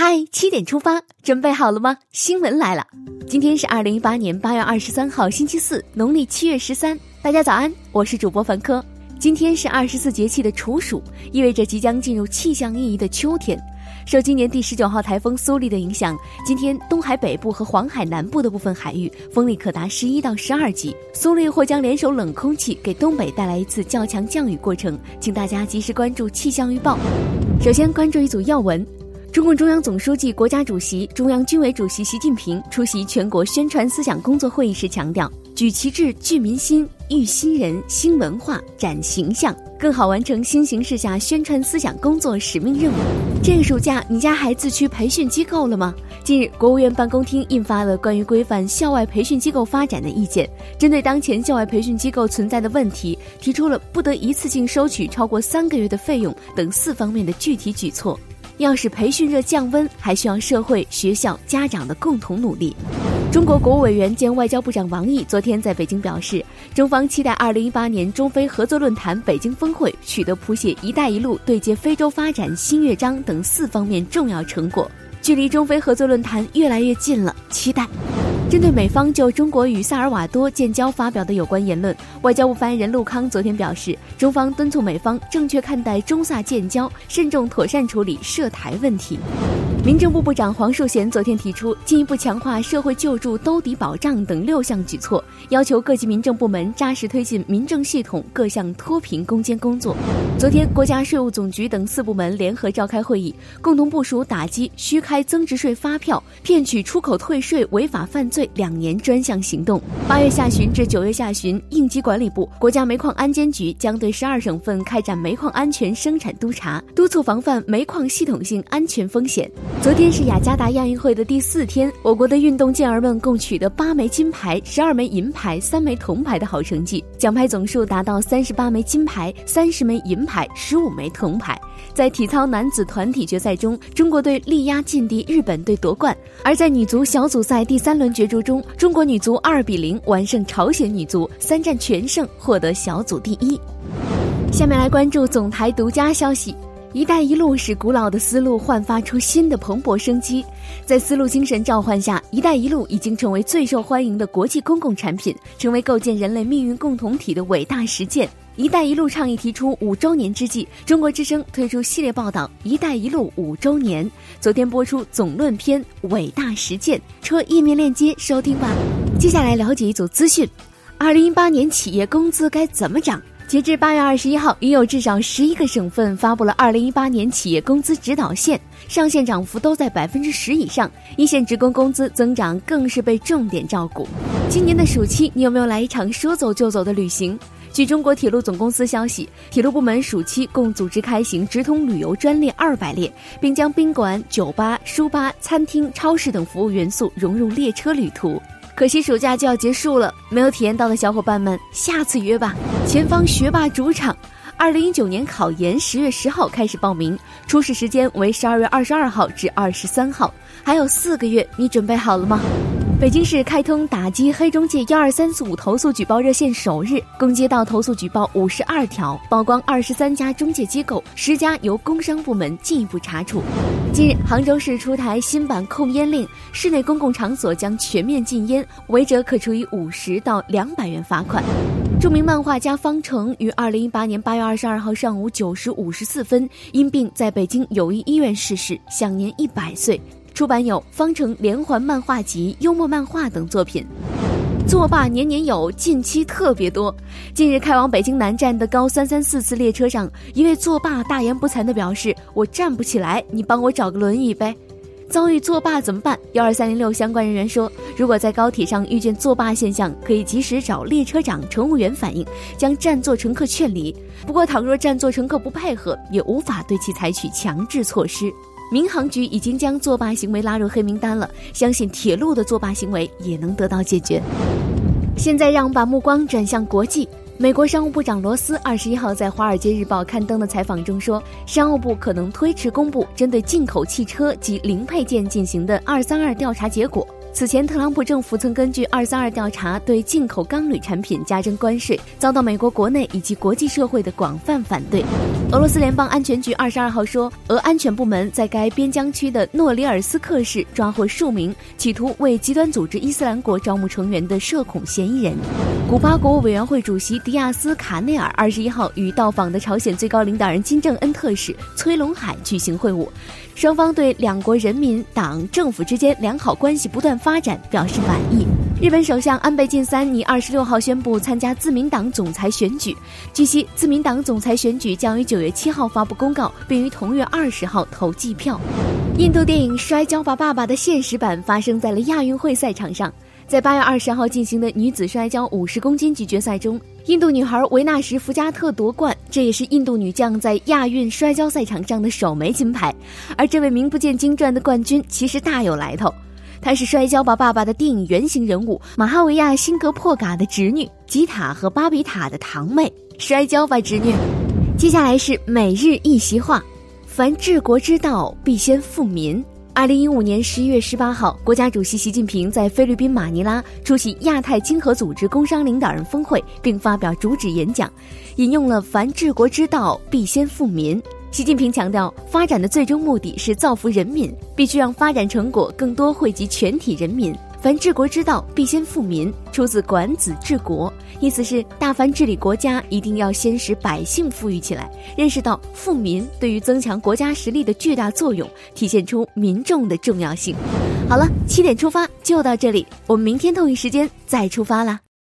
嗨，七点出发，准备好了吗？新闻来了，今天是二零一八年八月二十三号，星期四，农历七月十三。大家早安，我是主播凡科。今天是二十四节气的处暑，意味着即将进入气象意义的秋天。受今年第十九号台风苏力的影响，今天东海北部和黄海南部的部分海域风力可达十一到十二级。苏力或将联手冷空气给东北带来一次较强降雨过程，请大家及时关注气象预报。首先关注一组要闻。中共中央总书记、国家主席、中央军委主席习近平出席全国宣传思想工作会议时强调：“举旗帜，聚民心，育新人、新文化，展形象，更好完成新形势下宣传思想工作使命任务。”这个暑假，你家孩子去培训机构了吗？近日，国务院办公厅印发了关于规范校外培训机构发展的意见，针对当前校外培训机构存在的问题，提出了不得一次性收取超过三个月的费用等四方面的具体举措。要使培训热降温，还需要社会、学校、家长的共同努力。中国国务委员兼外交部长王毅昨天在北京表示，中方期待2018年中非合作论坛北京峰会取得谱写“一带一路”对接非洲发展新乐章等四方面重要成果，距离中非合作论坛越来越近了，期待。针对美方就中国与萨尔瓦多建交发表的有关言论，外交部发言人陆康昨天表示，中方敦促美方正确看待中萨建交，慎重妥善处理涉台问题。民政部部长黄树贤昨天提出，进一步强化社会救助兜底保障等六项举措，要求各级民政部门扎实推进民政系统各项脱贫攻坚工作。昨天，国家税务总局等四部门联合召开会议，共同部署打击虚开增值税发票、骗取出口退税违法犯罪。两年专项行动，八月下旬至九月下旬，应急管理部、国家煤矿安监局将对十二省份开展煤矿安全生产督查，督促防范煤矿系统性安全风险。昨天是雅加达亚运会的第四天，我国的运动健儿们共取得八枚金牌、十二枚银牌、三枚铜牌的好成绩，奖牌总数达到三十八枚金牌、三十枚银牌、十五枚铜牌。在体操男子团体决赛中，中国队力压劲敌日本队夺冠；而在女足小组赛第三轮角逐中，中国女足二比零完胜朝鲜女足，三战全胜，获得小组第一。下面来关注总台独家消息：“一带一路”使古老的丝路焕发出新的蓬勃生机。在丝路精神召唤下，“一带一路”已经成为最受欢迎的国际公共产品，成为构建人类命运共同体的伟大实践。“一带一路”倡议提出五周年之际，中国之声推出系列报道“一带一路五周年”。昨天播出总论篇《伟大实践》，戳页面链接收听吧。接下来了解一组资讯：二零一八年企业工资该怎么涨？截至八月二十一号，已有至少十一个省份发布了二零一八年企业工资指导线，上限涨幅都在百分之十以上。一线职工工资增长更是被重点照顾。今年的暑期，你有没有来一场说走就走的旅行？据中国铁路总公司消息，铁路部门暑期共组织开行直通旅游专列二百列，并将宾馆、酒吧、书吧、餐厅、超市等服务元素融入列车旅途。可惜暑假就要结束了，没有体验到的小伙伴们，下次约吧。前方学霸主场，二零一九年考研十月十号开始报名，初试时间为十二月二十二号至二十三号，还有四个月，你准备好了吗？北京市开通打击黑中介幺二三四五投诉举报热线首日，共接到投诉举报五十二条，曝光二十三家中介机构，十家由工商部门进一步查处。近日，杭州市出台新版控烟令，室内公共场所将全面禁烟，违者可处以五十到两百元罚款。著名漫画家方成于二零一八年八月二十二号上午九时五十四分因病在北京友谊医院逝世，享年一百岁。出版有《方程连环漫画集》《幽默漫画》等作品。作罢年年有，近期特别多。近日开往北京南站的高三三四次列车上，一位作罢大言不惭地表示：“我站不起来，你帮我找个轮椅呗。”遭遇作罢怎么办？幺二三零六相关人员说，如果在高铁上遇见作罢现象，可以及时找列车长、乘务员反映，将占座乘客劝离。不过，倘若占座乘客不配合，也无法对其采取强制措施。民航局已经将作罢行为拉入黑名单了，相信铁路的作罢行为也能得到解决。现在让我们把目光转向国际。美国商务部长罗斯二十一号在《华尔街日报》刊登的采访中说，商务部可能推迟公布针对进口汽车及零配件进行的“二三二”调查结果。此前，特朗普政府曾根据“二三二”调查，对进口钢铝产品加征关税，遭到美国国内以及国际社会的广泛反对。俄罗斯联邦安全局二十二号说，俄安全部门在该边疆区的诺里尔斯克市抓获数名企图为极端组织伊斯兰国招募成员的涉恐嫌疑人。古巴国务委员会主席迪亚斯卡内尔二十一号与到访的朝鲜最高领导人金正恩特使崔龙海举行会晤，双方对两国人民、党、政府之间良好关系不断发发展表示满意。日本首相安倍晋三拟二十六号宣布参加自民党总裁选举。据悉，自民党总裁选举将于九月七号发布公告，并于同月二十号投计票。印度电影《摔跤吧，爸爸》的现实版发生在了亚运会赛场上，在八月二十号进行的女子摔跤五十公斤级决赛中，印度女孩维纳什·福加特夺冠，这也是印度女将在亚运摔跤赛场上的首枚金牌。而这位名不见经传的冠军，其实大有来头。她是《摔跤吧，爸爸》的电影原型人物马哈维亚·辛格珀嘎的侄女，吉塔和巴比塔的堂妹。摔跤吧，侄女！接下来是每日一席话：凡治国之道，必先富民。二零一五年十一月十八号，国家主席习近平在菲律宾马尼拉出席亚太经合组织工商领导人峰会，并发表主旨演讲，引用了“凡治国之道，必先富民”。习近平强调，发展的最终目的是造福人民，必须让发展成果更多惠及全体人民。凡治国之道，必先富民，出自《管子治国》，意思是大凡治理国家，一定要先使百姓富裕起来，认识到富民对于增强国家实力的巨大作用，体现出民众的重要性。好了，七点出发就到这里，我们明天同一时间再出发啦。